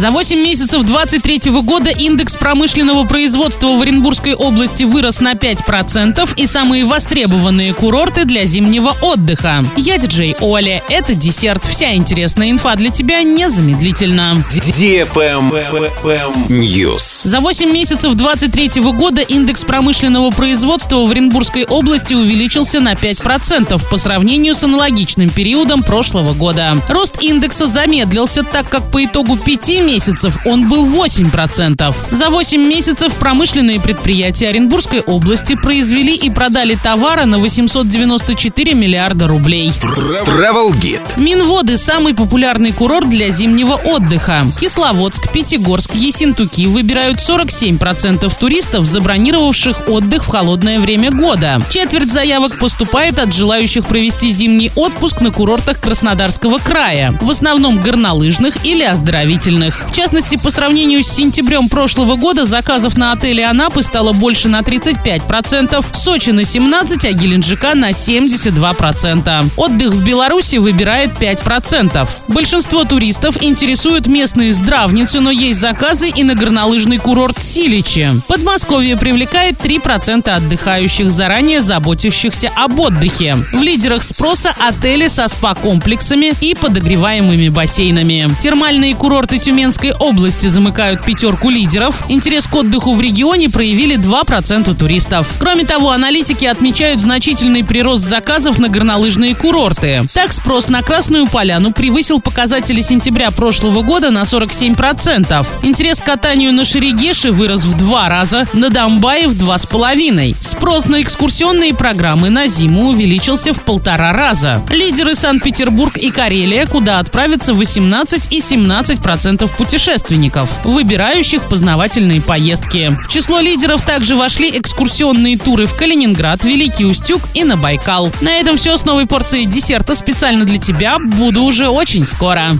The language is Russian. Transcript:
За 8 месяцев 2023 года индекс промышленного производства в Оренбургской области вырос на 5% и самые востребованные курорты для зимнего отдыха. Я диджей Оля. Это десерт. Вся интересная инфа для тебя незамедлительно. News. За 8 месяцев 2023 года индекс промышленного производства в Оренбургской области увеличился на 5% по сравнению с аналогичным периодом прошлого года. Рост индекса замедлился, так как по итогу 5 месяцев он был 8%. За 8 месяцев промышленные предприятия Оренбургской области произвели и продали товара на 894 миллиарда рублей. Travel Guide. Минводы – самый популярный курорт для зимнего отдыха. Кисловодск, Пятигорск, Ессентуки выбирают 47% туристов, забронировавших отдых в холодное время года. Четверть заявок поступает от желающих провести зимний отпуск на курортах Краснодарского края, в основном горнолыжных или оздоровительных. В частности, по сравнению с сентябрем прошлого года заказов на отели Анапы стало больше на 35%, Сочи на 17%, а Геленджика на 72%. Отдых в Беларуси выбирает 5%. Большинство туристов интересуют местные здравницы, но есть заказы и на горнолыжный курорт Силичи. Подмосковье привлекает 3% отдыхающих, заранее заботящихся об отдыхе. В лидерах спроса отели со спа-комплексами и подогреваемыми бассейнами. Термальные курорты Тюменской области замыкают пятерку лидеров. Интерес к отдыху в регионе проявили 2% туристов. Кроме того, аналитики отмечают значительный прирост заказов на горнолыжные курорты. Так, спрос на Красную Поляну превысил показатели сентября прошлого года на 47%. Интерес к катанию на Шерегеше вырос в два раза, на Донбайе в два с половиной. Спрос на экскурсионные программы на зиму увеличился в полтора раза. Лидеры Санкт-Петербург и Карелия, куда отправятся 18 и 17% путешественников, выбирающих познавательные поездки. В число лидеров также вошли экскурсионные туры в Калининград, Великий Устюг и на Байкал. На этом все с новой порцией десерта специально для тебя. Буду уже очень скоро.